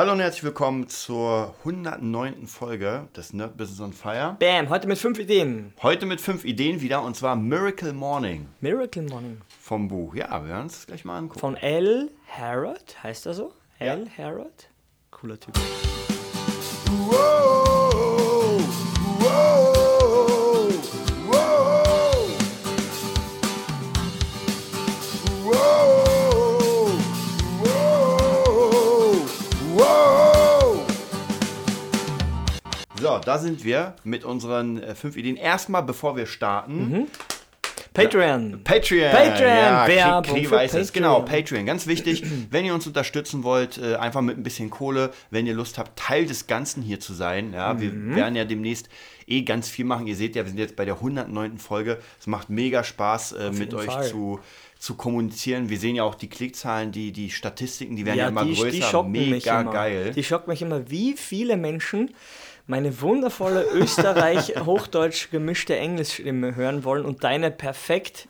Hallo und herzlich willkommen zur 109. Folge des Nerd Business on Fire. Bam, heute mit fünf Ideen. Heute mit fünf Ideen wieder und zwar Miracle Morning Miracle Morning. vom Buch. Ja, wir werden uns das gleich mal angucken. Von L. Harrod, heißt er so? Ja. L. Harrod? Cooler Typ. Wow, wow, da sind wir mit unseren äh, fünf Ideen. Erstmal, bevor wir starten, Patreon. Patreon. Patreon, ja, Werbung Kri- weiß es. Patreon. Genau, Patreon. Ganz wichtig, wenn ihr uns unterstützen wollt, äh, einfach mit ein bisschen Kohle, wenn ihr Lust habt, Teil des Ganzen hier zu sein. Ja, Mhm. wir werden ja demnächst eh ganz viel machen. Ihr seht ja, wir sind jetzt bei der 109. Folge. Es macht mega Spaß, äh, mit euch Fall. zu zu kommunizieren. Wir sehen ja auch die Klickzahlen, die, die Statistiken, die werden ja, immer die, größer. die schocken mich mega immer. geil. Die schocken mich immer, wie viele Menschen meine wundervolle Österreich-Hochdeutsch gemischte Englischstimme hören wollen und deine perfekt.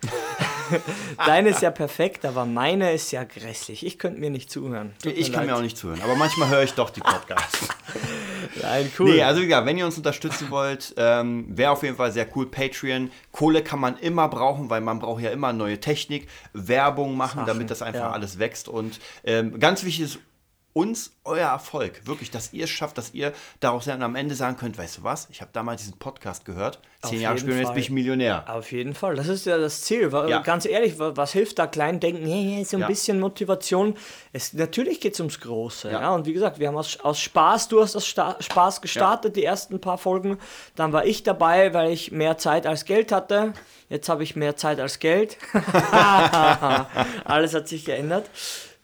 deine ist ja perfekt, aber meine ist ja grässlich. Ich könnte mir nicht zuhören. Tut ich kann leid. mir auch nicht zuhören, aber manchmal höre ich doch die Podcasts. Nein, cool. Nee, also wie gesagt, wenn ihr uns unterstützen wollt, ähm, wäre auf jeden Fall sehr cool. Patreon. Kohle kann man immer brauchen, weil man braucht ja immer neue Technik, Werbung machen, Sachen, damit das einfach ja. alles wächst. Und ähm, ganz wichtig ist uns euer Erfolg. Wirklich, dass ihr es schafft, dass ihr daraus dann am Ende sagen könnt, weißt du was, ich habe damals diesen Podcast gehört, zehn Jahre später, jetzt bin ich Millionär. Auf jeden Fall, das ist ja das Ziel. Ja. Ganz ehrlich, wa- was hilft da klein denken? So ein Ja. bisschen Motivation. Es, natürlich geht es ums Große. Ja. Ja. Und wie gesagt, wir haben aus, aus Spaß, du hast aus Sta Spaß gestartet, die ersten paar Folgen. Dann war ich dabei, weil ich mehr Zeit als Geld hatte. Jetzt habe ich mehr Zeit als Geld. Alles hat sich geändert.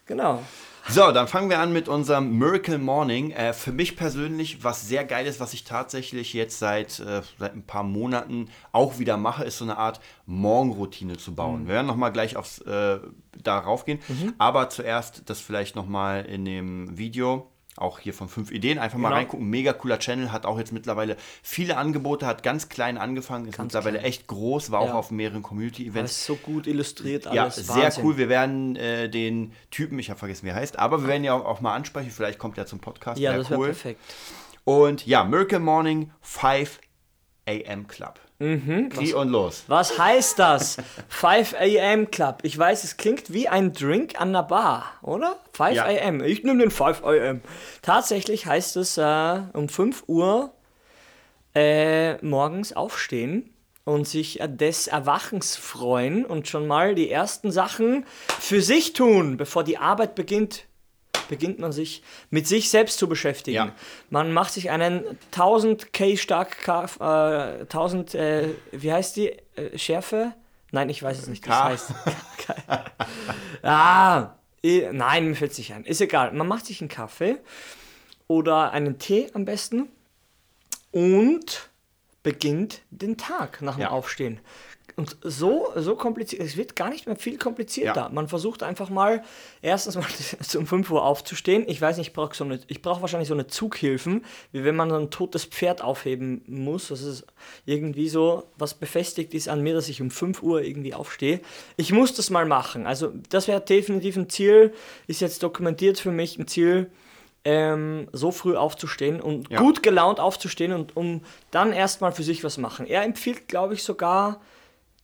Genau. So, dann fangen wir an mit unserem Miracle Morning. Äh, für mich persönlich, was sehr geil ist, was ich tatsächlich jetzt seit, äh, seit ein paar Monaten auch wieder mache, ist so eine Art Morgenroutine zu bauen. Wir werden nochmal gleich aufs, äh, darauf gehen. Aber zuerst das vielleicht nochmal in dem Video. Auch hier von fünf Ideen. Einfach mal Genau. reingucken. Mega cooler Channel. Hat auch jetzt mittlerweile viele Angebote. Hat ganz klein angefangen. Ist mittlerweile klein. echt groß. War auch Ja. auf mehreren Community-Events. Das ist so gut illustriert Ja, alles. sehr Wahnsinn. cool. Wir werden äh, den Typen, ich habe vergessen, wie er heißt, aber wir werden ja auch, auch mal ansprechen. Vielleicht kommt er zum Podcast. Ja, Wär das wäre cool. perfekt. Und ja, Miracle Morning 5 AM Club. Mhm, Kri und los. Was heißt das? 5 a.m. Club. Ich weiß, es klingt wie ein Drink an der Bar, oder? 5 Ja. a.m. Ich nehme den 5 a.m. Tatsächlich heißt es äh, um 5 Uhr äh, morgens aufstehen und sich des Erwachens freuen und schon mal die ersten Sachen für sich tun, bevor die Arbeit beginnt. Beginnt man sich mit sich selbst zu beschäftigen. Ja. Man macht sich einen 1000 K stark, K, äh, 1000, äh, wie heißt die? Äh, Schärfe? Nein, ich weiß es nicht. Das K. heißt. ah, nein, mir fällt es nicht ein. Ist egal. Man macht sich einen Kaffee oder einen Tee am besten und beginnt den Tag nach dem Ja. Aufstehen. Und so, so kompliziert, es wird gar nicht mehr viel komplizierter. Ja. Man versucht einfach mal, erstens mal um 5 Uhr aufzustehen. Ich weiß nicht, ich brauche so eine, ich brauche wahrscheinlich so eine Zughilfen, wie wenn man so ein totes Pferd aufheben muss. Das ist irgendwie so, was befestigt ist an mir, dass ich um 5 Uhr irgendwie aufstehe. Ich muss das mal machen. Also, das wäre definitiv ein Ziel, ist jetzt dokumentiert für mich ein Ziel, ähm, so früh aufzustehen und Ja. gut gelaunt aufzustehen und um dann erstmal für sich was machen. Er empfiehlt, glaube ich, sogar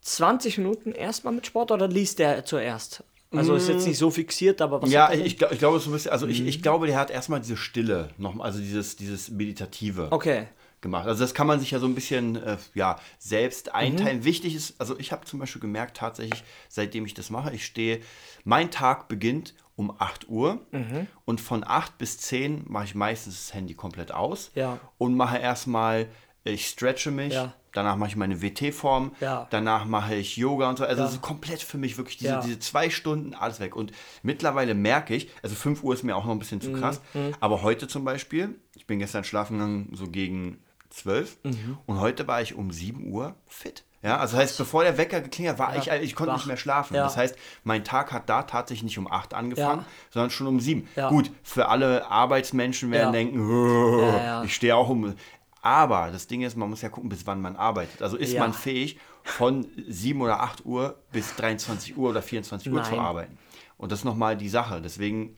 20 Minuten erstmal mit Sport oder liest er zuerst? Also ist jetzt nicht so fixiert, aber was Ja, ich, glaub- ich glaube, so ein bisschen, also ich, Mhm. ich glaube, der hat erstmal diese Stille, noch, also dieses, dieses Meditative. Okay. gemacht. Also das kann man sich ja so ein bisschen äh, ja, selbst einteilen. Mhm. Wichtig ist, also ich habe zum Beispiel gemerkt, tatsächlich, seitdem ich das mache, ich stehe, mein Tag beginnt um 8 Uhr Mhm. und von 8 bis 10 mache ich meistens das Handy komplett aus Ja. und mache erstmal, ich stretche mich, Ja. danach mache ich meine WT-Form, Ja. danach mache ich Yoga und so. Also Ja. das ist komplett für mich wirklich diese, Ja. diese zwei Stunden alles weg. Und mittlerweile merke ich, also 5 Uhr ist mir auch noch ein bisschen zu Mhm. krass, aber heute zum Beispiel, ich bin gestern schlafen gegangen so gegen 12 Mhm. und heute war ich um 7 Uhr fit. Ja, also das heißt, bevor der Wecker geklingelt hat, war ich, ich konnte wach. nicht mehr schlafen. Ja. Das heißt, mein Tag hat da tatsächlich nicht um 8 angefangen, Ja. sondern schon um 7. Ja. Gut, für alle Arbeitsmenschen werden Ja. denken, "Oh, Ja, ja. ich stehe auch um. Aber das Ding ist, man muss ja gucken, bis wann man arbeitet. Also ist Ja. man fähig, von 7 oder 8 Uhr bis 23 Uhr oder 24 Uhr zu Nein. arbeiten. Und das ist nochmal die Sache. Deswegen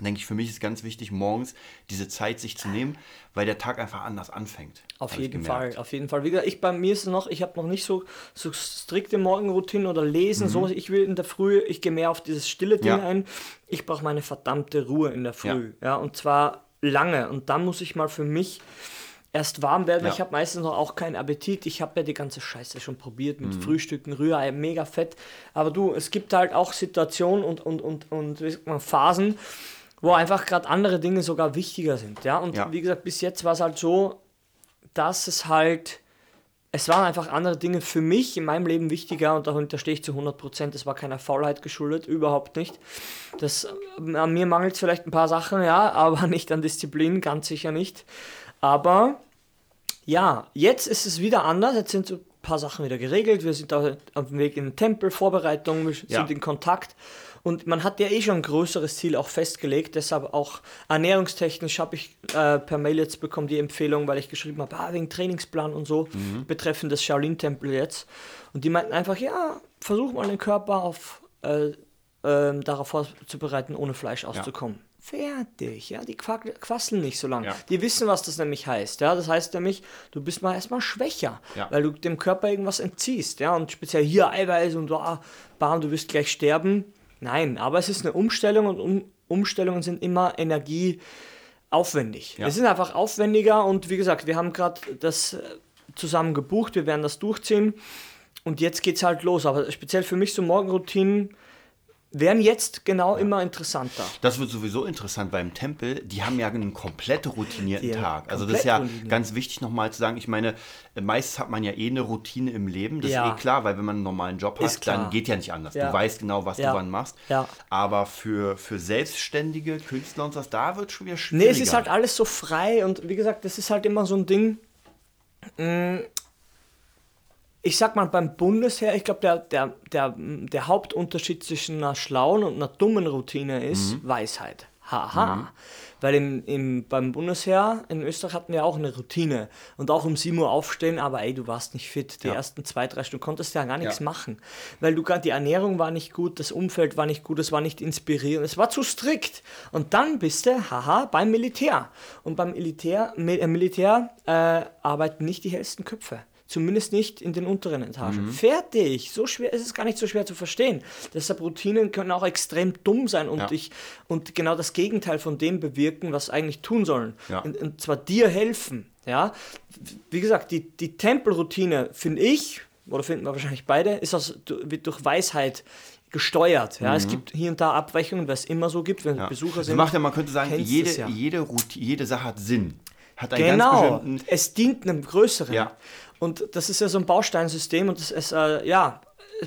denke ich, für mich ist ganz wichtig, morgens diese Zeit sich zu nehmen, weil der Tag einfach anders anfängt. Auf jeden. Fall, auf jeden Fall. Wie gesagt, ich bei mir ist es noch, ich habe noch nicht so, so strikte Morgenroutinen oder Lesen, so ich will in der Früh, ich gehe mehr auf dieses stille Ding Mhm. Ja. ein. Ich brauche meine verdammte Ruhe in der Früh, ja. und zwar lange. Und dann muss ich mal für mich erst warm werden. Ja. Ich habe meistens noch auch keinen Appetit. Ich habe ja die ganze Scheiße schon probiert Mhm. mit Frühstücken, Rührei, mega fett. Aber du, es gibt halt auch Situationen und, und, und, und wie sagt man, Phasen, wo einfach gerade andere Dinge sogar wichtiger sind. Ja, und Ja. wie gesagt, bis jetzt war es halt so, dass es halt, es waren einfach andere Dinge für mich in meinem Leben wichtiger und dahinter stehe ich zu 100 Prozent. Es war keiner Faulheit geschuldet, überhaupt nicht. Das, an mir mangelt es vielleicht ein paar Sachen, ja, aber nicht an Disziplin, ganz sicher nicht. Aber ja, jetzt ist es wieder anders. Jetzt sind so ein paar Sachen wieder geregelt. Wir sind da auf dem Weg in den Tempel, Vorbereitung, wir Ja. sind in Kontakt. Und man hat ja eh schon ein größeres Ziel auch festgelegt. Deshalb auch ernährungstechnisch habe ich äh, per Mail jetzt bekommen die Empfehlung, weil ich geschrieben habe, ah, wegen Trainingsplan und so, betreffend des Shaolin-Tempel jetzt. Und die meinten einfach, ja, versuch mal den Körper auf, äh, ähm, darauf vorzubereiten, ohne Fleisch auszukommen. Fertig, ja, die quasseln nicht so lange. Ja. Die wissen, was das nämlich heißt. Ja, das heißt nämlich, du bist mal erstmal schwächer, Ja. weil du dem Körper irgendwas entziehst. Ja, und speziell hier Eiweiß und ah, bam, du wirst gleich sterben. Nein, aber es ist eine Umstellung und um Umstellungen sind immer energieaufwendig. Ja. Es ist einfach aufwendiger und wie gesagt, wir haben gerade das äh, zusammen gebucht, wir werden das durchziehen und jetzt geht's halt los. Aber speziell für mich so Morgenroutinen werden jetzt genau immer interessanter. Das wird sowieso interessant beim Tempel. Die haben ja einen komplett routinierten haben Tag. Also das ist ja routiniert. ganz wichtig nochmal zu sagen. Ich meine, äh, meistens hat man ja eh eine Routine im Leben. Das Ja. ist eh klar, weil wenn man einen normalen Job hat, dann geht ja nicht anders. Ja. Du weißt genau, was Ja. du wann machst. Ja. Aber für, für selbstständige Künstler und was, da wird schon wieder schwieriger. Nee, es ist halt alles so frei und wie gesagt, das ist halt immer so ein Ding. mm, Ich sag mal, beim Bundesheer, ich glaube, der, der, der, der Hauptunterschied zwischen einer schlauen und einer dummen Routine ist Weisheit. Haha. Weil im, im, beim Bundesheer in Österreich hatten wir auch eine Routine. Und auch um 7 Uhr aufstehen, aber ey, du warst nicht fit. Die Ja. ersten zwei, drei Stunden konntest ja gar nichts Ja. machen. Weil du gar, die Ernährung war nicht gut, das Umfeld war nicht gut, es war nicht inspirierend, es war zu strikt. Und dann bist du, haha, beim Militär. Und beim Militär, Mi- äh, Militär äh, arbeiten nicht die hellsten Köpfe. Zumindest nicht in den unteren Etagen. Fertig. So schwer ist es gar nicht so schwer zu verstehen. Deshalb Routinen können auch extrem dumm sein und Ja. dich und genau das Gegenteil von dem bewirken, was sie eigentlich tun sollen. Ja. Und, und zwar dir helfen. Ja, wie gesagt, die, die Tempelroutine finde ich oder finden wir wahrscheinlich beide, ist aus, wird durch Weisheit gesteuert. Ja, es gibt hier und da Abweichungen, weil es immer so gibt, wenn Mhm. Ja. Besucher Das sind. macht ja, man könnte sagen, jede, es ja. jede, Routine, jede Sache hat Sinn. Hat einen Genau, es dient einem Größeren. Ja. Und das ist ja so ein Bausteinsystem und das ist, äh, ja,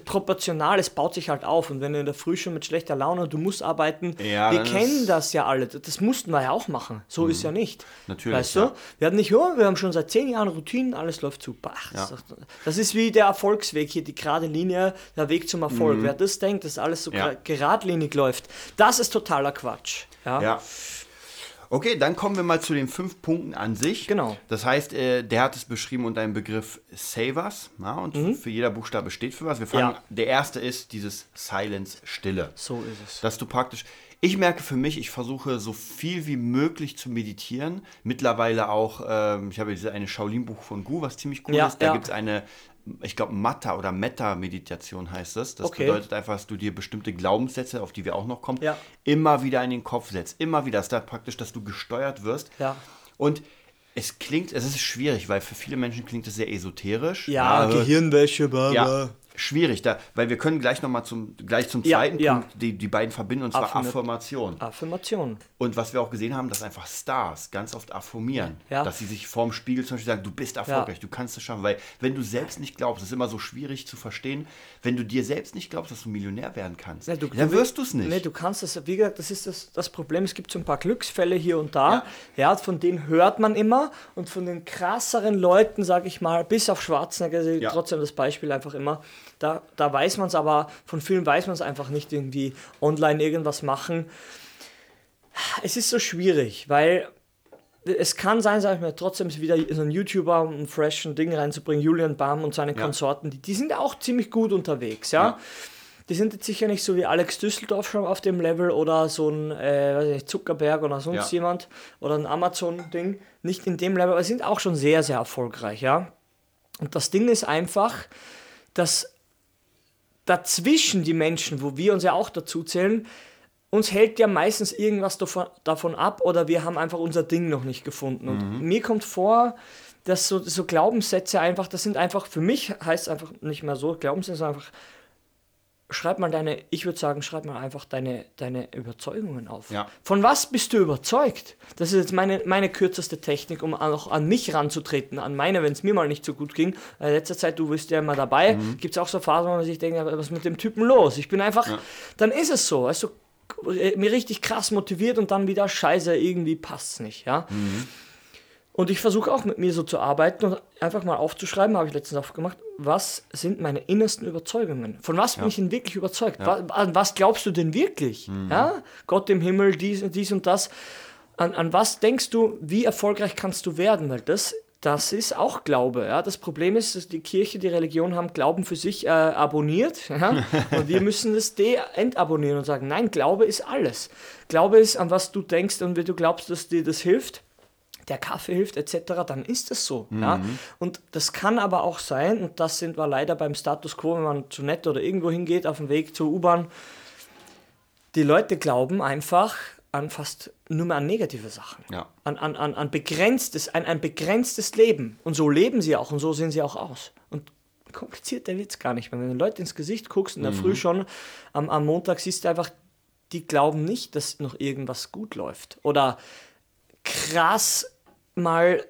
proportional, es baut sich halt auf. Und wenn du in der Früh schon mit schlechter Laune, du musst arbeiten, Ja, wir kennen das ja alle. Das mussten wir ja auch machen. So ist ja nicht. Natürlich, Weißt du? ja. Wir hatten nicht, oh, wir haben schon seit zehn Jahren Routinen, alles läuft super. Ach, das, Ja. das ist wie der Erfolgsweg hier, die gerade Linie, der Weg zum Erfolg. Wer das denkt, dass alles so Mhm. Geradlinig läuft, das ist totaler Quatsch. Ja. Okay, dann kommen wir mal zu den fünf Punkten an sich. Genau. Das heißt, äh, der hat es beschrieben unter dem Begriff Savers. Ja, und Mhm. für jeder Buchstabe steht für was. Wir fangen, Ja. Der erste ist dieses Silence, Stille. So ist es. Dass du praktisch, ich merke für mich, ich versuche so viel wie möglich zu meditieren. Mittlerweile auch, ähm, ich habe diese eine Shaolin-Buch von Gu, was ziemlich cool Ja, ist. Da ja. gibt es eine, ich glaube, Matta oder Metta-Meditation heißt das. Das Okay. bedeutet einfach, dass du dir bestimmte Glaubenssätze, auf die wir auch noch kommen, Ja. immer wieder in den Kopf setzt. Immer wieder. Das ist da praktisch, dass du gesteuert wirst. Ja. Und es klingt, es ist schwierig, weil für viele Menschen klingt es sehr esoterisch. Ja, äh, Gehirnwäsche, bla, ja, bla. Schwierig, da, weil wir können gleich nochmal zum, gleich zum zweiten ja. Punkt die, die beiden verbinden, und zwar Affirma- Affirmation. Affirmation. Und was wir auch gesehen haben, dass einfach Stars ganz oft affirmieren. Ja. Dass sie sich vorm Spiegel zum Beispiel sagen, du bist erfolgreich, du kannst es schaffen. Weil wenn du selbst nicht glaubst, das ist immer so schwierig zu verstehen, wenn du dir selbst nicht glaubst, dass du Millionär werden kannst, Ja, du- dann wirst du es nicht. Nee, du kannst das, wie gesagt, das ist das, das Problem. Es gibt so ein paar Glücksfälle hier und da. Ja. von denen hört man immer. Und von den krasseren Leuten, sage ich mal, bis auf Schwarzenegger, also trotzdem das Beispiel einfach immer, da, da weiß man es, aber von vielen weiß man es einfach nicht, irgendwie online irgendwas machen. Es ist so schwierig, weil es kann sein, sag ich mal, trotzdem ist wieder so ein YouTuber, um ein freshen Ding reinzubringen, Julian Bam und seine Ja. Konsorten, die, die sind auch ziemlich gut unterwegs, ja. Ja. die sind jetzt sicher nicht so wie Alex Düsseldorf schon auf dem Level oder so ein äh, nicht, Zuckerberg oder sonst ja. jemand oder ein Amazon-Ding. Nicht in dem Level, aber sind auch schon sehr, sehr erfolgreich, ja. Und das Ding ist einfach, dass dazwischen die Menschen, wo wir uns ja auch dazu zählen, uns hält ja meistens irgendwas davon, davon ab oder wir haben einfach unser Ding noch nicht gefunden. Und mhm. mir kommt vor, dass so, so Glaubenssätze einfach, das sind einfach, für mich heißt es einfach nicht mehr so, Glaubenssätze einfach, schreib mal deine, ich würde sagen, schreib mal einfach deine, deine Überzeugungen auf. Ja. Von was bist du überzeugt? Das ist jetzt meine, meine kürzeste Technik, um auch an mich ranzutreten, an meine, wenn es mir mal nicht so gut ging. In letzter Zeit, du bist ja immer dabei, mhm. gibt es auch so Phasen, wo man sich denkt, was ist mit dem Typen los? Ich bin einfach, ja. dann ist es so, weißt du, mir richtig krass motiviert und dann wieder scheiße, irgendwie passt es nicht, ja. Mhm. Und ich versuche auch mit mir so zu arbeiten und einfach mal aufzuschreiben, habe ich letztens auch gemacht, was sind meine innersten Überzeugungen? Von was bin ja. ich denn wirklich überzeugt? Ja. Was, an was glaubst du denn wirklich? Mhm. Ja? Gott im Himmel, dies, dies und das. An, an was denkst du, wie erfolgreich kannst du werden? Weil das, das ist auch Glaube. Ja? Das Problem ist, dass die Kirche, die Religion haben Glauben für sich äh, abonniert. Ja? Und wir müssen das entabonnieren und sagen, nein, Glaube ist alles. Glaube ist, an was du denkst und wie du glaubst, dass dir das hilft der Kaffee hilft etc., dann ist es so. Mhm. Ja? Und das kann aber auch sein, und das sind wir leider beim Status quo, wenn man zu nett oder irgendwo hingeht, auf dem Weg zur U-Bahn, die Leute glauben einfach an fast nur mehr an negative Sachen. Ja. An, an, an, an begrenztes, ein, ein begrenztes Leben. Und so leben sie auch und so sehen sie auch aus. Und kompliziert der Witz gar nicht. Wenn du den Leuten ins Gesicht guckst in der mhm. Früh schon, am, am Montag siehst du einfach, die glauben nicht, dass noch irgendwas gut läuft. Oder krass mal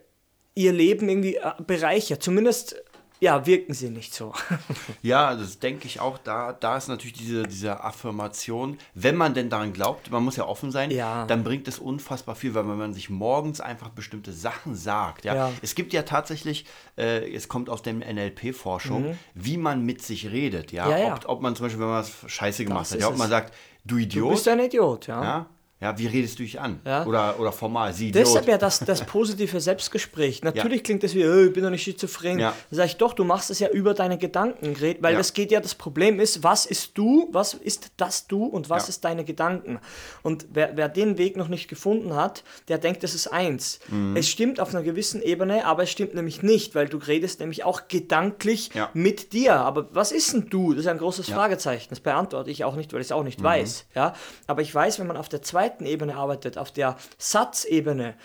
ihr Leben irgendwie äh, bereichert. Zumindest ja, wirken sie nicht so. ja, das denke ich auch. Da, da ist natürlich diese, diese Affirmation, wenn man denn daran glaubt, man muss ja offen sein, ja. dann bringt es unfassbar viel, weil wenn man sich morgens einfach bestimmte Sachen sagt. Ja, ja. Es gibt ja tatsächlich, äh, es kommt aus der NLP-Forschung, mhm. wie man mit sich redet. Ja, ja ob, ob, man zum Beispiel, wenn man was Scheiße gemacht das hat, ja, ob man sagt, du Idiot. Du bist ein Idiot, ja. Ja wie redest du dich an? Ja. Oder, oder formal, sie Deshalb ja das, das positive Selbstgespräch. Natürlich ja. klingt das wie, oh, ich bin doch nicht schizophren. Ja. Da sage ich, doch, du machst es ja über deine Gedanken, weil ja. das geht ja, das Problem ist, was ist du, was ist das du und was ist deine Gedanken? Und wer, wer den Weg noch nicht gefunden hat, der denkt, das ist eins. Mhm. Es stimmt auf einer gewissen Ebene, aber es stimmt nämlich nicht, weil du redest nämlich auch gedanklich mit dir. Aber was ist denn du? Das ist ein großes Fragezeichen. Das beantworte ich auch nicht, weil ich es auch nicht mhm. weiß. Ja? Aber ich weiß, wenn man auf der zweiten zweiten Ebene arbeitet, auf der Satzebene,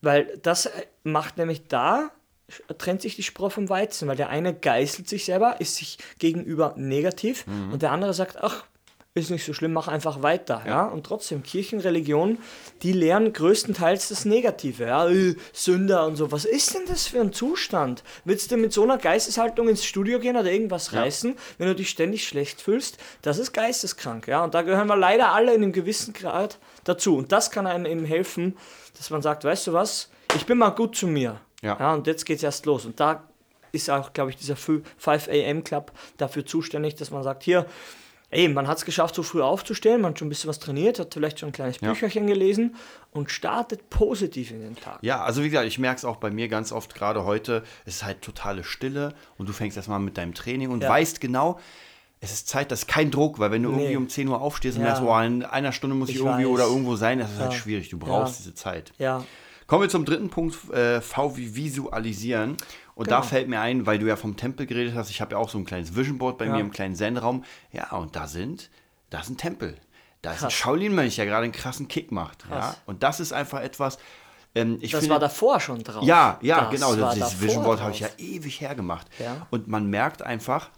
weil das macht nämlich da, trennt sich die Spreu vom Weizen, weil der eine geißelt sich selber, ist sich gegenüber negativ mhm. und der andere sagt, ach, ist nicht so schlimm, mach einfach weiter. Ja. ja. Und trotzdem, Kirchenreligion, die lernen größtenteils das Negative. Ja? Äh, Sünder und so. Was ist denn das für ein Zustand? Willst du mit so einer Geisteshaltung ins Studio gehen oder irgendwas ja. reißen, wenn du dich ständig schlecht fühlst? Das ist geisteskrank. Ja? Und da gehören wir leider alle in einem gewissen Grad dazu. Und das kann einem eben helfen, dass man sagt, weißt du was, ich bin mal gut zu mir. Ja. ja und jetzt geht es erst los. Und da ist auch, glaube ich, dieser 5 AM Club dafür zuständig, dass man sagt, hier, ey, man hat es geschafft, so früh aufzustehen, man hat schon ein bisschen was trainiert, hat vielleicht schon ein kleines ja. Bücherchen gelesen und startet positiv in den Tag. Ja, also wie gesagt, ich merke es auch bei mir ganz oft, gerade heute, es ist halt totale Stille und du fängst erstmal mit deinem Training und ja. weißt genau, es ist Zeit, das ist kein Druck, weil wenn du nee. irgendwie um 10 Uhr aufstehst und ja. merkst, boah, in einer Stunde muss ich, ich irgendwie weiß. oder irgendwo sein, das ist halt schwierig, du brauchst diese Zeit. Ja. Kommen wir zum dritten Punkt, äh, V wie Visualisieren. Und genau. da fällt mir ein, weil du ja vom Tempel geredet hast, ich habe ja auch so ein kleines Vision Board bei ja. mir im kleinen Zen-Raum. Ja, und da sind, da ist ein Tempel. Da ist Krass. ein Shaolin-Mönch, der gerade einen krassen Kick macht. Ja? Und das ist einfach etwas, ähm, das finde, war davor schon drauf. Ja, ja, das genau. Dieses Vision Board habe ich ja ewig hergemacht. Ja. Und man merkt einfach,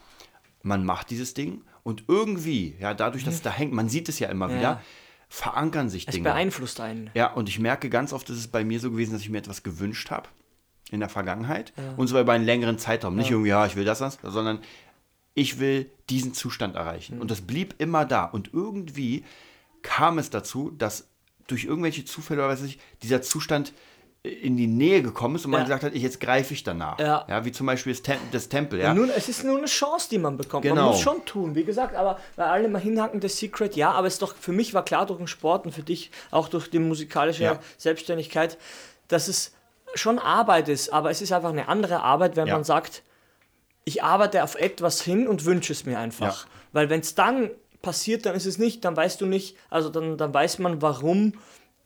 man macht dieses Ding und irgendwie, ja, dadurch, dass es da hängt, man sieht es ja immer ja. wieder, verankern sich es Dinge. Es beeinflusst einen. Ja, und ich merke ganz oft, ist es bei mir so gewesen, dass ich mir etwas gewünscht habe in der Vergangenheit. Ja. Und zwar über einen längeren Zeitraum. Nicht irgendwie, ja, ich will das, das sondern ich will diesen Zustand erreichen. Mhm. Und das blieb immer da. Und irgendwie kam es dazu, dass durch irgendwelche Zufälle oder weiß ich, dieser Zustand in die Nähe gekommen ist und man ja. gesagt hat, jetzt greife ich danach. Ja. ja wie zum Beispiel das, Tem das Tempel. Ja. Nun, es ist nur eine Chance, die man bekommt. Genau. Man muss schon tun, wie gesagt, aber bei alle immer hinhaken, das Secret, ja, aber es doch für mich war klar durch den Sport und für dich auch durch die musikalische ja. Selbstständigkeit, dass es schon Arbeit ist, aber es ist einfach eine andere Arbeit, wenn man sagt, ich arbeite auf etwas hin und wünsche es mir einfach. Weil wenn es dann passiert, dann ist es nicht, dann weißt du nicht, also dann, dann weiß man, warum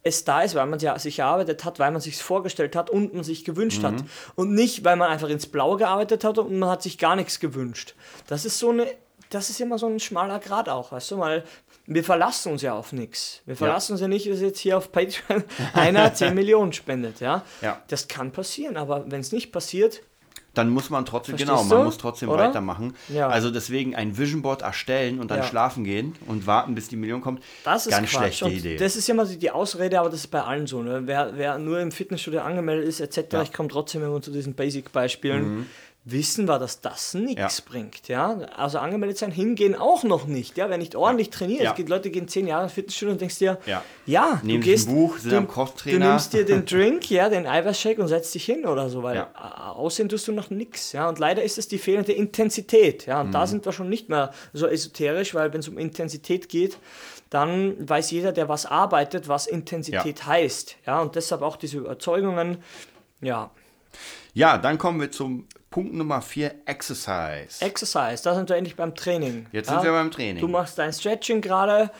es da ist, weil man ja sich erarbeitet hat, weil man sich vorgestellt hat und man sich gewünscht hat. Und nicht, weil man einfach ins Blaue gearbeitet hat und man hat sich gar nichts gewünscht. Das ist so eine, das ist immer so ein schmaler Grad auch, weißt du, weil wir verlassen uns ja auf nichts. Wir verlassen uns ja nicht, dass jetzt hier auf Patreon einer 10 Millionen spendet, ja. Ja. Das kann passieren, aber wenn es nicht passiert, Dann muss man trotzdem, Verstehst genau, man du? muss trotzdem Oder? weitermachen. Ja. Also deswegen ein Vision Board erstellen und dann Ja. schlafen gehen und warten, bis die Million kommt. Das ist Ganz Quatsch. schlechte und Idee. Das ist ja immer die Ausrede, aber das ist bei allen so. Ne? Wer, wer nur im Fitnessstudio angemeldet ist, etc., ich komme trotzdem immer zu diesen Basic-Beispielen, wissen wir, dass das nichts. Ja. bringt. Ja? Also angemeldet sein, hingehen auch noch nicht. Ja? Wer nicht ordentlich trainiert, Ja. es gibt Leute, die gehen zehn Jahre ins Fitnessstudio und denkst dir, Ja. ja, du gehst, ein Buch, sind du, am Crosstrainer. du nimmst dir den Drink, ja, den Eiweißshake und setzt dich hin oder so, weil Ja. aussehen tust du noch nichts. Ja? Und leider ist es die fehlende Intensität. Ja? Und Mhm. da sind wir schon nicht mehr so esoterisch, weil wenn es um Intensität geht, dann weiß jeder, der was arbeitet, was Intensität heißt. Ja? Und deshalb auch diese Überzeugungen, ja. Ja, dann kommen wir zum Punkt Nummer 4, Exercise. Exercise, da sind wir endlich beim Training. Jetzt ja? sind wir beim Training. Du machst dein Stretching gerade.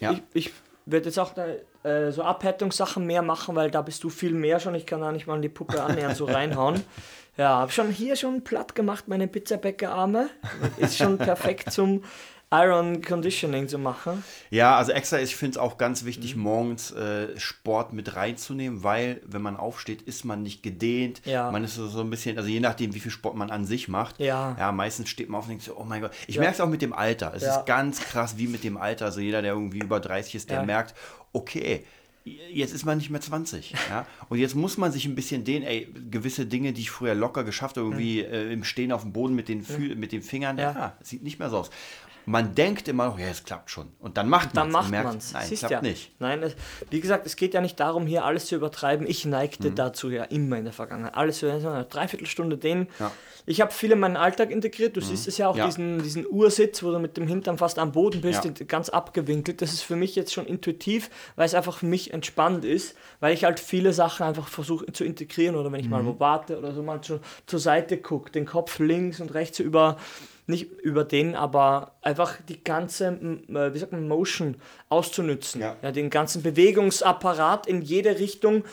Ja. Ich, ich werde jetzt auch äh, so Abhärtungssachen mehr machen, weil da bist du viel mehr schon. Ich kann da nicht mal in die Puppe annähernd so reinhauen. Ja, habe schon hier schon platt gemacht, meine Pizzabäckerarme. Ist schon perfekt zum Iron Conditioning zu machen. Ja, also Exercise, ich finde es auch ganz wichtig, Mhm. morgens äh, Sport mit reinzunehmen, weil wenn man aufsteht, ist man nicht gedehnt. Ja. Man ist so, ein bisschen, also je nachdem, wie viel Sport man an sich macht. Ja. Ja, meistens steht man auf und denkt so, oh mein Gott. Ich Ja. merke es auch mit dem Alter. Es Ja. ist ganz krass, wie mit dem Alter. Also jeder, der irgendwie über 30 ist, der Ja. merkt, okay, jetzt ist man nicht mehr 20. Ja? Und jetzt muss man sich ein bisschen dehnen, ey, gewisse Dinge, die ich früher locker geschafft habe, irgendwie äh, im Stehen auf dem Boden mit den, Fü mit den Fingern, ja. Ja. sieht nicht mehr so aus. Man denkt immer noch, ja, es klappt schon. Und dann macht man Dann es macht und merkt, man es. nein, Siehst klappt ja. nicht. Nein, es, wie gesagt, es geht ja nicht darum, hier alles zu übertreiben. Ich Mhm. neigte dazu ja immer in der Vergangenheit. Alles so eine Dreiviertelstunde dehnen. Ja. Ich habe viel in meinen Alltag integriert. Du siehst es ja auch, Ja. diesen, diesen Ursitz, wo du mit dem Hintern fast am Boden bist, Ja. ganz abgewinkelt. Das ist für mich jetzt schon intuitiv, weil es einfach für mich entspannt ist, weil ich halt viele Sachen einfach versuche zu integrieren oder wenn ich mal Mhm. wo warte oder so mal zu, zur Seite gucke, den Kopf links und rechts über nicht über den, aber einfach die ganze, äh, wie sagt man, Motion auszunützen. Ja. Ja, den ganzen Bewegungsapparat in jede Richtung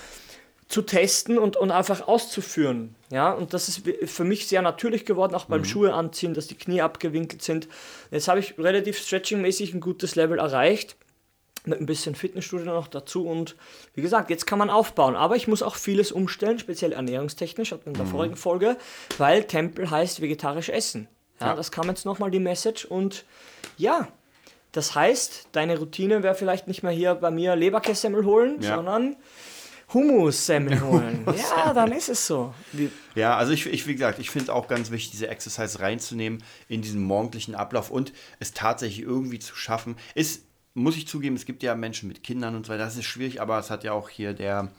zu testen und, und einfach auszuführen. Ja, und das ist für mich sehr natürlich geworden, auch beim Schuhe anziehen, dass die Knie abgewinkelt sind. Jetzt habe ich relativ stretchingmäßig ein gutes Level erreicht. Mit ein bisschen Fitnessstudio noch dazu und wie gesagt, jetzt kann man aufbauen. Aber ich muss auch vieles umstellen, speziell ernährungstechnisch, hatten wir in der vorigen Folge, weil Tempel heißt vegetarisch essen. Ja, Ja. das kam jetzt nochmal die Message und ja, das heißt, deine Routine wäre vielleicht nicht mehr hier bei mir Leberkässemmel holen, Ja. sondern Hummus-Semmel holen. ja, dann ist es so. Wie, Ja, also ich, ich wie gesagt, ich finde es auch ganz wichtig, diese Exercise reinzunehmen in diesen morgendlichen Ablauf und es tatsächlich irgendwie zu schaffen. Ist, muss ich zugeben, es gibt ja Menschen mit Kindern und so weiter, das ist schwierig, aber es hat ja auch hier der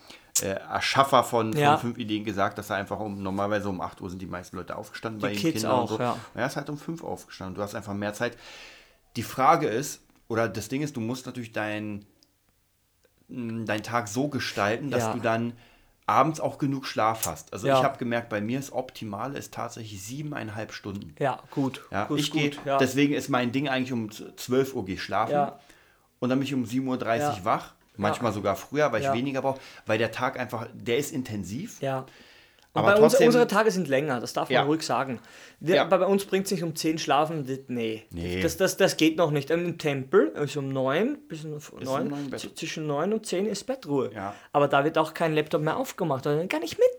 äh, Erschaffer von, von Ja. fünf Ideen gesagt, dass er einfach um, normalerweise um 8 Uhr sind die meisten Leute aufgestanden bei den Kids Kindern auch, und so. ja. Und er ist halt um 5 aufgestanden. Du hast einfach mehr Zeit. Die Frage ist, oder das Ding ist, du musst natürlich dein, mh, deinen Tag so gestalten, dass Ja. du dann abends auch genug Schlaf hast. Also Ja. ich habe gemerkt, bei mir ist optimal ist tatsächlich siebeneinhalb Stunden. ja, gut. Ja, gut, ich gut, gehe, ja. deswegen ist mein Ding eigentlich um 12 Uhr gehe schlafen und dann bin ich um 7.30 Uhr wach. Manchmal sogar früher, weil ich Ja. weniger brauche, weil der Tag einfach, der ist intensiv. Ja. Und Aber bei uns, trotzdem- unsere Tage sind länger, das darf man Ja. ruhig sagen. Wir, Ja. Bei uns bringt es sich um 10 schlafen, das- nee. Nee. Das, das, das geht noch nicht. Im Tempel ist um 9 bis um 9, neun Bett. z- zwischen 9 und 10 ist Bettruhe. Ja. Aber da wird auch kein Laptop mehr aufgemacht, den kann ich mitnehmen.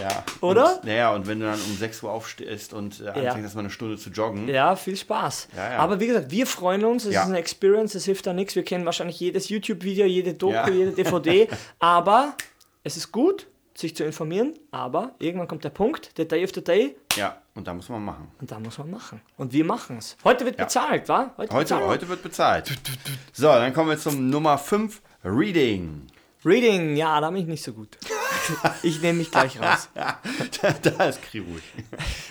Ja. Oder? Und, naja, und wenn du dann um 6 Uhr aufstehst und äh, anfängst, erstmal eine Stunde zu joggen. Ja, viel Spaß. Aber wie gesagt, wir freuen uns, es ist eine Experience, es hilft da nichts. Wir kennen wahrscheinlich jedes YouTube-Video, jede Doku, jede DVD. aber es ist gut, sich zu informieren, aber irgendwann kommt der Punkt, Detail of the Day, Ja, und da muss man machen. und da muss man machen. Und wir machen es. Heute wird Ja. bezahlt, wa? Heute, wir. heute wird bezahlt. So, dann kommen wir zum Nummer 5, Reading. Reading, ja, da bin ich nicht so gut. Ich nehme mich gleich raus. da, da ist Kribusch.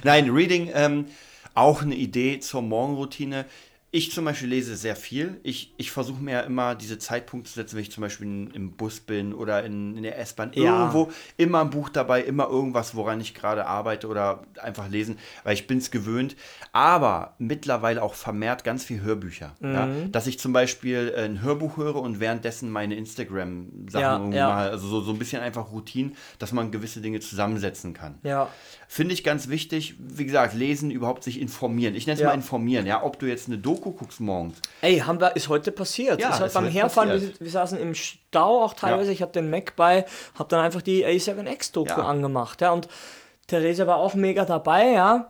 Nein, Reading, ähm, auch eine Idee zur Morgenroutine. Ich zum Beispiel lese sehr viel. Ich, ich versuche mir ja immer diese Zeitpunkte zu setzen, wenn ich zum Beispiel in, im Bus bin oder in, in der S-Bahn. Ja. Irgendwo immer ein Buch dabei, immer irgendwas, woran ich gerade arbeite oder einfach lesen, weil ich bin es gewöhnt. Aber mittlerweile auch vermehrt ganz viel Hörbücher. Ja? Mhm. Dass ich zum Beispiel äh, ein Hörbuch höre und währenddessen meine Instagram-Sachen Ja, ja. mal, also so, so ein bisschen einfach Routine, dass man gewisse Dinge zusammensetzen kann. Ja. Finde ich ganz wichtig, wie gesagt, lesen, überhaupt sich informieren. Ich nenne es Ja. mal informieren, ja. Ob du jetzt eine Doku guckst morgens. Ey, haben wir, ist heute passiert. Ja, ist heute ist beim heute Herfahren, wir, wir saßen im Stau auch teilweise. Ja. Ich habe den Mac bei, habe dann einfach die A7X-Doku Ja. angemacht. Ja, und Theresa war auch mega dabei, ja.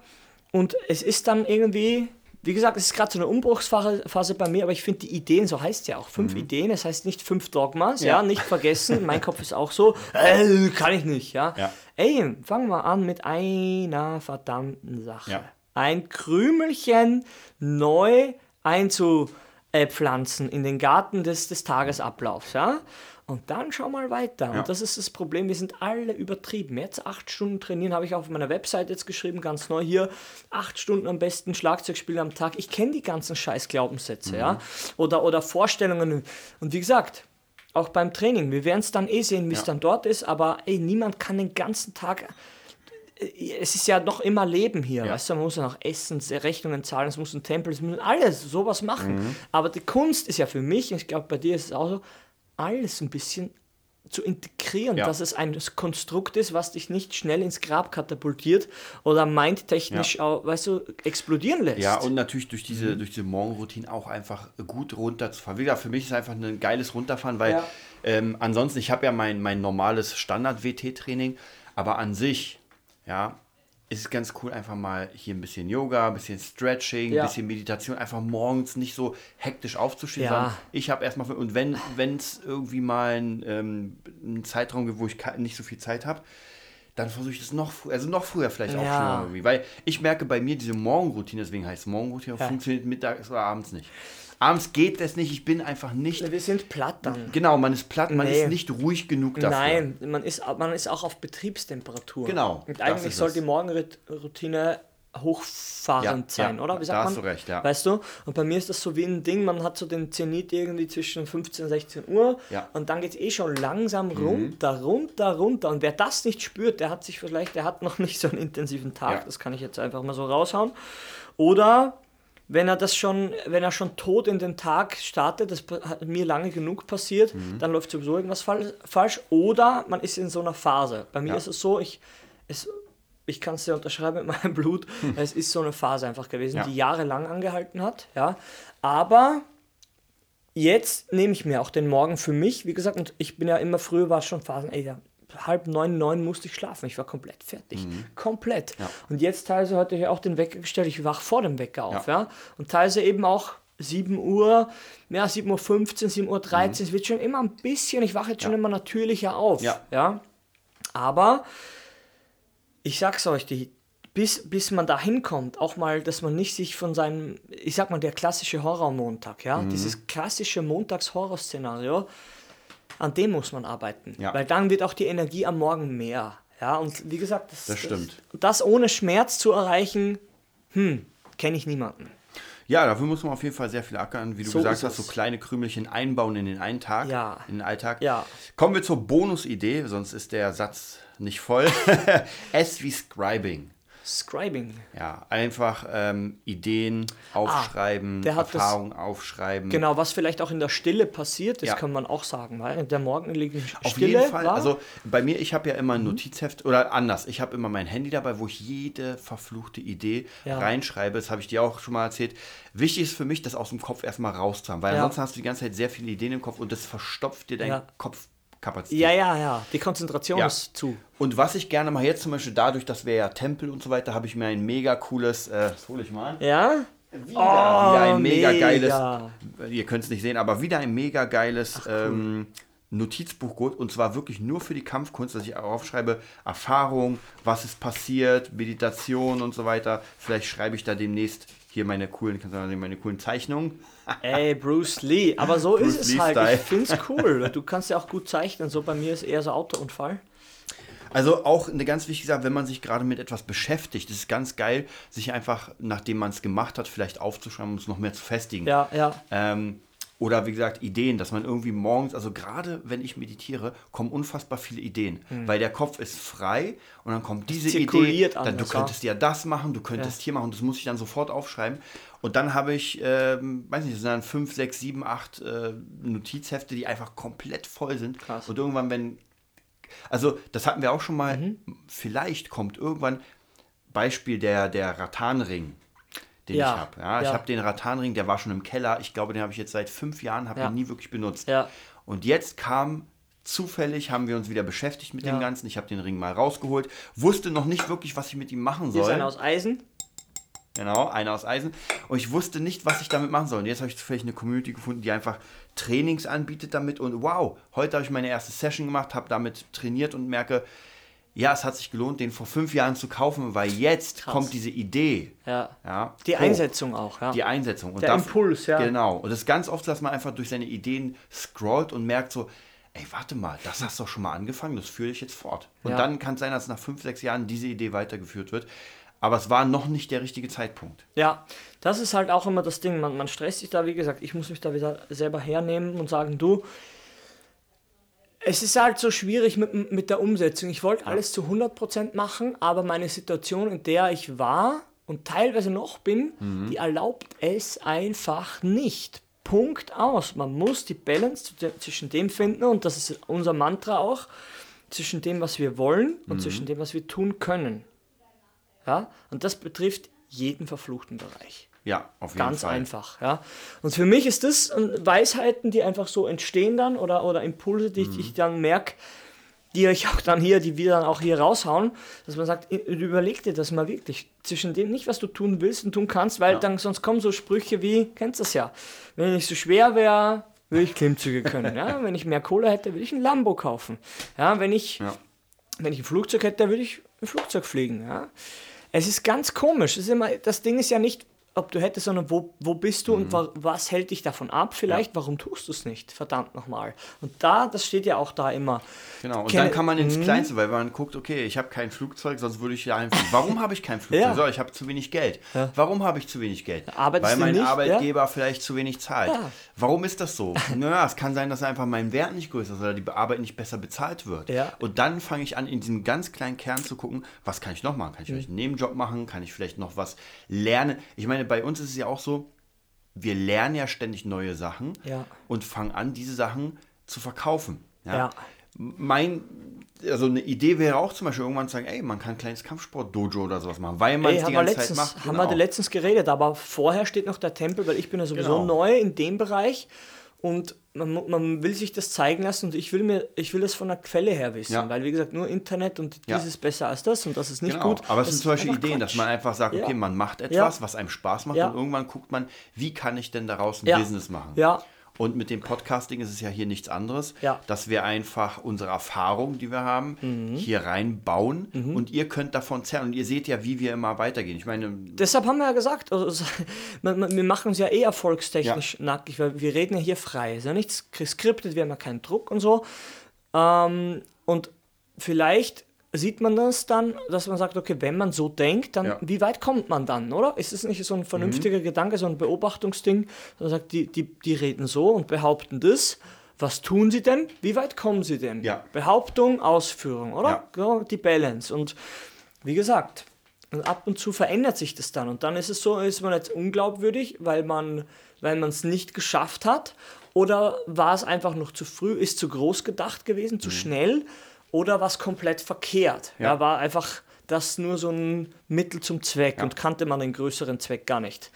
Und es ist dann irgendwie, wie gesagt, es ist gerade so eine Umbruchsphase Phase bei mir, aber ich finde die Ideen, so heißt ja auch, fünf Ideen, das heißt nicht fünf Dogmas, ja, Mhm. Ja. nicht vergessen, mein Kopf ist auch so, äh, kann ich nicht, ja. Ja. Ey, fangen wir an mit einer verdammten Sache. Ja. Ein Krümelchen neu einzupflanzen in den Garten des, des Tagesablaufs, ja. Und dann schau mal weiter. Ja. Und das ist das Problem, wir sind alle übertrieben. Jetzt acht Stunden trainieren, habe ich auf meiner Website jetzt geschrieben, ganz neu hier. Acht Stunden am besten Schlagzeug spielen am Tag. Ich kenne die ganzen scheiß Glaubenssätze, ja. Oder, oder Vorstellungen. Und wie gesagt, auch beim Training, wir werden es dann eh sehen, wie es Ja. dann dort ist, aber ey, niemand kann den ganzen Tag es ist ja noch immer Leben hier, Ja. weißt du, man muss ja noch Essen, Rechnungen zahlen, es muss ein Tempel, es muss alles sowas machen. Mhm. Aber die Kunst ist ja für mich, und ich glaube bei dir ist es auch so, alles ein bisschen zu integrieren, Ja. dass es ein Konstrukt ist, was dich nicht schnell ins Grab katapultiert oder mindtechnisch, auch, weißt du, explodieren lässt. Ja, und natürlich durch diese, Mhm. durch diese Morgenroutine auch einfach gut runterzufahren. Wie gesagt, für mich ist einfach ein geiles Runterfahren, weil Ja. ähm, ansonsten, ich habe ja mein, mein normales Standard-WT-Training, aber an sich, ja, ist es ganz cool, einfach mal hier ein bisschen Yoga, ein bisschen Stretching, Ja. ein bisschen Meditation, einfach morgens nicht so hektisch aufzustehen, Ja. sondern ich habe erstmal, und wenn es irgendwie mal ein, ähm, einen Zeitraum gibt, wo ich nicht so viel Zeit habe, dann versuche ich das noch früher, also noch früher vielleicht auch Ja. schon irgendwie. Weil ich merke bei mir diese Morgenroutine, deswegen heißt es Morgenroutine, Ja. funktioniert mittags oder abends nicht. Abends geht es nicht, ich bin einfach nicht. Wir sind platt dann. Genau, man ist platt, man Nee. ist nicht ruhig genug dafür. Nein, man ist, man ist auch auf Betriebstemperatur. Genau, Und das eigentlich soll die Morgenroutine hochfahrend Ja, sein, ja, oder? Wie da sagt hast man? du recht, ja. Weißt du? Und bei mir ist das so wie ein Ding, man hat so den Zenit irgendwie zwischen 15 und 16 Uhr Ja. Mhm. und dann geht es eh schon langsam runter, runter, runter. Und wer das nicht spürt, der hat sich vielleicht, der hat noch nicht so einen intensiven Tag, das kann ich jetzt einfach mal so raushauen. Oder wenn er das schon, wenn er schon tot in den Tag startet, das hat mir lange genug passiert, Mhm. dann läuft sowieso irgendwas fal falsch. Oder man ist in so einer Phase. Bei mir Ja. ist es so, ich, es, ich kann es dir unterschreiben mit meinem Blut, es ist so eine Phase einfach gewesen, Hm. Ja. die jahrelang angehalten hat. Ja. Aber jetzt nehme ich mir auch den Morgen für mich, wie gesagt, und ich bin ja immer früher, war es schon Phasen, ey, ja, halb neun, neun musste ich schlafen. Ich war komplett fertig. Komplett. Mhm. Ja. Und jetzt teilweise heute ich auch den Wecker gestellt, ich wach vor dem Wecker auf, ja. Ja. Und teilweise eben auch 7 Uhr, ja, 7 Uhr 15, 7 Uhr 13, es wird schon immer ein bisschen, ich wache jetzt schon Mhm. Immer natürlicher auf. Ja. ja. Aber ich sag's euch, die, bis, bis man da hinkommt, auch mal, dass man nicht sich von seinem, ich sag mal, der klassische Horrormontag, ja, Mhm. dieses klassische Montags-Horror-Szenario, an dem muss man arbeiten. Ja. Weil dann wird auch die Energie am Morgen mehr. Ja, und wie gesagt, das, Das stimmt. Das, das ohne Schmerz zu erreichen, hm, kenne ich niemanden. Ja, dafür muss man auf jeden Fall sehr viel ackern, wie du So gesagt hast, so kleine Krümelchen einbauen in den einen Tag, Ja. in den Alltag. Ja. Kommen wir zur Bonusidee, sonst ist der Satz nicht voll. S wie Scribing. Scribing. Ja, einfach ähm, Ideen aufschreiben, Ah, der hat das- Erfahrungen aufschreiben. Genau, was vielleicht auch in der Stille passiert, das Ja. kann man auch sagen, weil der Morgen liegt Auf Stille. jeden Fall. war. Also bei mir, ich habe ja immer ein Mhm. Notizheft oder anders. Ich habe immer mein Handy dabei, wo ich jede verfluchte Idee Ja. reinschreibe. Das habe ich dir auch schon mal erzählt. Wichtig ist für mich, das aus dem Kopf erstmal rauszuhaben, weil Ja. ansonsten hast du die ganze Zeit sehr viele Ideen im Kopf und das verstopft dir deine Ja. Kopfkapazität. ja, ja, ja, die Konzentration Ja. ist zu. Und was ich gerne mache, jetzt zum Beispiel dadurch, dass wir ja Tempel und so weiter, habe ich mir ein mega cooles, äh, das hole ich mal. Ja? Wieder, Oh, wieder ein mega, mega. geiles, ihr könnt es nicht sehen, aber wieder ein mega geiles ähm, Notizbuch geholt und zwar wirklich nur für die Kampfkunst, dass ich auch aufschreibe, Erfahrung, was ist passiert, Meditation und so weiter. Vielleicht schreibe ich da demnächst hier meine coolen, kannst du meine coolen Zeichnungen. Ey, Bruce Lee. Aber so Bruce ist es Lee halt. Style. Ich finde es cool. Du kannst ja auch gut zeichnen. So bei mir ist eher so Autounfall. Also auch eine ganz wichtige Sache, wenn man sich gerade mit etwas beschäftigt, ist es ganz geil, sich einfach, nachdem man es gemacht hat, vielleicht aufzuschreiben und es noch mehr zu festigen. Ja, ja. Ähm, oder wie gesagt, Ideen, dass man irgendwie morgens, also gerade wenn ich meditiere, kommen unfassbar viele Ideen, weil der Kopf ist frei und dann kommt diese Idee, dann du anders, könntest ja das machen, du könntest Ja. hier machen, das muss ich dann sofort aufschreiben. Und dann habe ich, ähm, weiß nicht, das sind dann fünf, sechs, sieben, acht äh, Notizhefte, die einfach komplett voll sind. Krass. Und irgendwann, wenn, also das hatten wir auch schon mal, Mhm. vielleicht kommt irgendwann Beispiel der, der Rattanring den Ja, ich habe. Ja, Ich ja. habe den Rattanring, der war schon im Keller. Ich glaube, den habe ich jetzt seit fünf Jahren, habe Ja. ihn nie wirklich benutzt. Ja. Und jetzt kam zufällig, haben wir uns wieder beschäftigt mit dem Ganzen. Ich habe den Ring mal rausgeholt, wusste noch nicht wirklich, was ich mit ihm machen Hier ist soll. einer aus Eisen. Genau, einer aus Eisen. Und ich wusste nicht, was ich damit machen soll. Und jetzt habe ich zufällig eine Community gefunden, die einfach Trainings anbietet damit. Und wow, heute habe ich meine erste Session gemacht, habe damit trainiert und merke, ja, es hat sich gelohnt, den vor fünf Jahren zu kaufen, weil jetzt Krass. kommt diese Idee. Ja. Ja, Die hoch. Einsetzung auch, ja. Die Einsetzung. Und Der darf- Impuls, ja. Genau. Und das ist ganz oft, dass man einfach durch seine Ideen scrollt und merkt so, ey, warte mal, das hast du doch schon mal angefangen, das führe ich jetzt fort. Und Ja. dann kann es sein, dass nach fünf, sechs Jahren diese Idee weitergeführt wird. Aber es war noch nicht der richtige Zeitpunkt. Ja, das ist halt auch immer das Ding. Man, man stresst sich da, wie gesagt, ich muss mich da wieder selber hernehmen und sagen, du, es ist halt so schwierig mit, mit der Umsetzung. Ich wollte alles zu 100% machen, aber meine Situation, in der ich war und teilweise noch bin, Mhm. die erlaubt es einfach nicht. Punkt aus. Man muss die Balance zwischen dem finden und das ist unser Mantra auch, zwischen dem, was wir wollen und Mhm. zwischen dem, was wir tun können. Ja? Und das betrifft jeden verfluchten Bereich. Ja, auf jeden Ganz Fall. einfach, ja. Und für mich ist das äh, Weisheiten, die einfach so entstehen dann oder, oder Impulse, die ich- ich dann merke, die euch auch dann hier, die wir dann auch hier raushauen, dass man sagt, überleg dir das mal wirklich. Zwischen dem nicht, was du tun willst und tun kannst, weil Ja. dann sonst kommen so Sprüche wie, kennst das ja, wenn ich so schwer wäre, würde ich Klimmzüge können. ja? Wenn ich mehr Kohle hätte, würde ich ein Lambo kaufen. Ja, wenn ich Ja. wenn ich ein Flugzeug hätte, würde ich ein Flugzeug fliegen. Ja? Es ist ganz komisch. Es ist immer, das Ding ist ja nicht, ob du hättest, sondern wo, wo bist du und wa was hält dich davon ab? Vielleicht, warum tust du es nicht? Verdammt nochmal. Und da, das steht ja auch da immer. Genau, und Kenne- dann kann man ins Mhm. Kleinste, weil man guckt, okay, ich habe kein Flugzeug, sonst würde ich ja einfach. Warum habe ich kein Flugzeug? Ja. So, ich habe zu wenig Geld. Warum habe ich zu wenig Geld? Arbeitest weil mein nicht, ja? Arbeitgeber vielleicht zu wenig zahlt. Ja. Warum ist das so? naja, es kann sein, dass einfach mein Wert nicht größer ist oder die Arbeit nicht besser bezahlt wird. Ja. Und dann fange ich an, in diesem ganz kleinen Kern zu gucken, was kann ich noch machen? Kann Mhm. ich vielleicht einen Nebenjob machen? Kann ich vielleicht noch was lernen? Ich meine, bei uns ist es ja auch so, wir lernen ja ständig neue Sachen Ja. und fangen an, diese Sachen zu verkaufen. Ja. Mein, also eine Idee wäre auch zum Beispiel irgendwann zu sagen, ey, man kann ein kleines Kampfsport-Dojo oder sowas machen, weil man Ey, es die haben ganze letztens, Zeit macht. haben Genau. wir letztens geredet, aber vorher steht noch der Tempel, weil ich bin ja sowieso Genau. neu in dem Bereich und man, man will sich das zeigen lassen und ich will mir, ich will das von der Quelle her wissen, Ja. weil wie gesagt, nur Internet und Ja. dies ist besser als das und das ist nicht Genau. gut. Aber es sind zum Beispiel Ideen, Quatsch. dass man einfach sagt, Ja. okay, man macht etwas, Ja. was einem Spaß macht Ja. und irgendwann guckt man, wie kann ich denn daraus ein Ja. Business machen? Ja. Und mit dem Podcasting ist es ja hier nichts anderes, Ja. Mhm. dass wir einfach unsere Erfahrung, die wir haben, hier reinbauen und ihr könnt davon zerren. Und ihr seht ja, wie wir immer weitergehen. Ich meine, Deshalb haben wir ja gesagt, also, es- wir machen uns ja eh erfolgstechnisch nackig, weil wir reden ja hier frei. Es ist ja nichts geskriptet, wir haben ja keinen Druck und so. Ähm, und vielleicht sieht man das dann, dass man sagt, okay, wenn man so denkt, dann Ja. wie weit kommt man dann, oder? Ist es nicht so ein vernünftiger Gedanke, so ein Beobachtungsding, man sagt, die, die, die reden so und behaupten das. Was tun sie denn? Wie weit kommen sie denn? Ja. Behauptung, Ausführung, oder? Ja. Genau, die Balance. Und wie gesagt, ab und zu verändert sich das dann. Und dann ist es so, ist man jetzt unglaubwürdig, weil man weil es nicht geschafft hat. Oder war es einfach noch zu früh, ist zu groß gedacht gewesen, zu schnell? Oder war es komplett verkehrt? Ja. Ja. war einfach das nur so ein Mittel zum Zweck und kannte man den größeren Zweck gar nicht.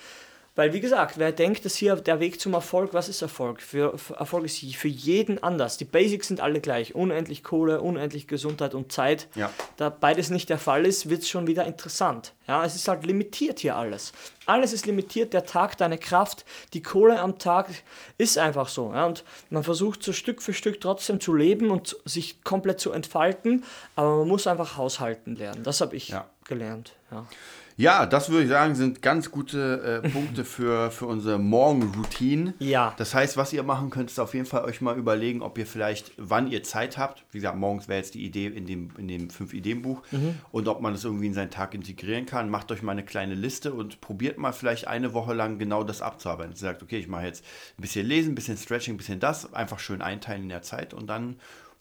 Weil, wie gesagt, wer denkt, dass hier der Weg zum Erfolg, was ist Erfolg? Für, für Erfolg ist für jeden anders. Die Basics sind alle gleich. Unendlich Kohle, unendlich Gesundheit und Zeit. Ja. Da beides nicht der Fall ist, wird es schon wieder interessant. Ja, es ist halt limitiert hier alles. Alles ist limitiert, der Tag, deine Kraft, die Kohle am Tag ist einfach so. Ja? Und man versucht so Stück für Stück trotzdem zu leben und sich komplett zu entfalten, aber man muss einfach haushalten lernen. Das habe ich Ja. gelernt. Ja. Ja, das würde ich sagen, sind ganz gute äh, Punkte für, für unsere Morgenroutine. Ja. Das heißt, was ihr machen könnt, ist auf jeden Fall euch mal überlegen, ob ihr vielleicht, wann ihr Zeit habt. Wie gesagt, morgens wäre jetzt die Idee in dem, in dem Fünf-Ideen-Buch. Und ob man das irgendwie in seinen Tag integrieren kann. Macht euch mal eine kleine Liste und probiert mal vielleicht eine Woche lang genau das abzuarbeiten. Ihr sagt, okay, ich mache jetzt ein bisschen Lesen, ein bisschen Stretching, ein bisschen das. Einfach schön einteilen in der Zeit und dann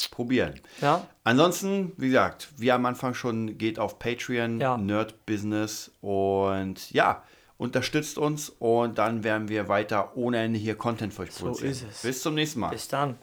probieren. Ja. Ansonsten, wie gesagt, wie am Anfang schon, geht auf Patreon, Ja. Nerd Business und ja, unterstützt uns und dann werden wir weiter ohne Ende hier Content für euch produzieren. ist es. Bis zum nächsten Mal. Bis dann.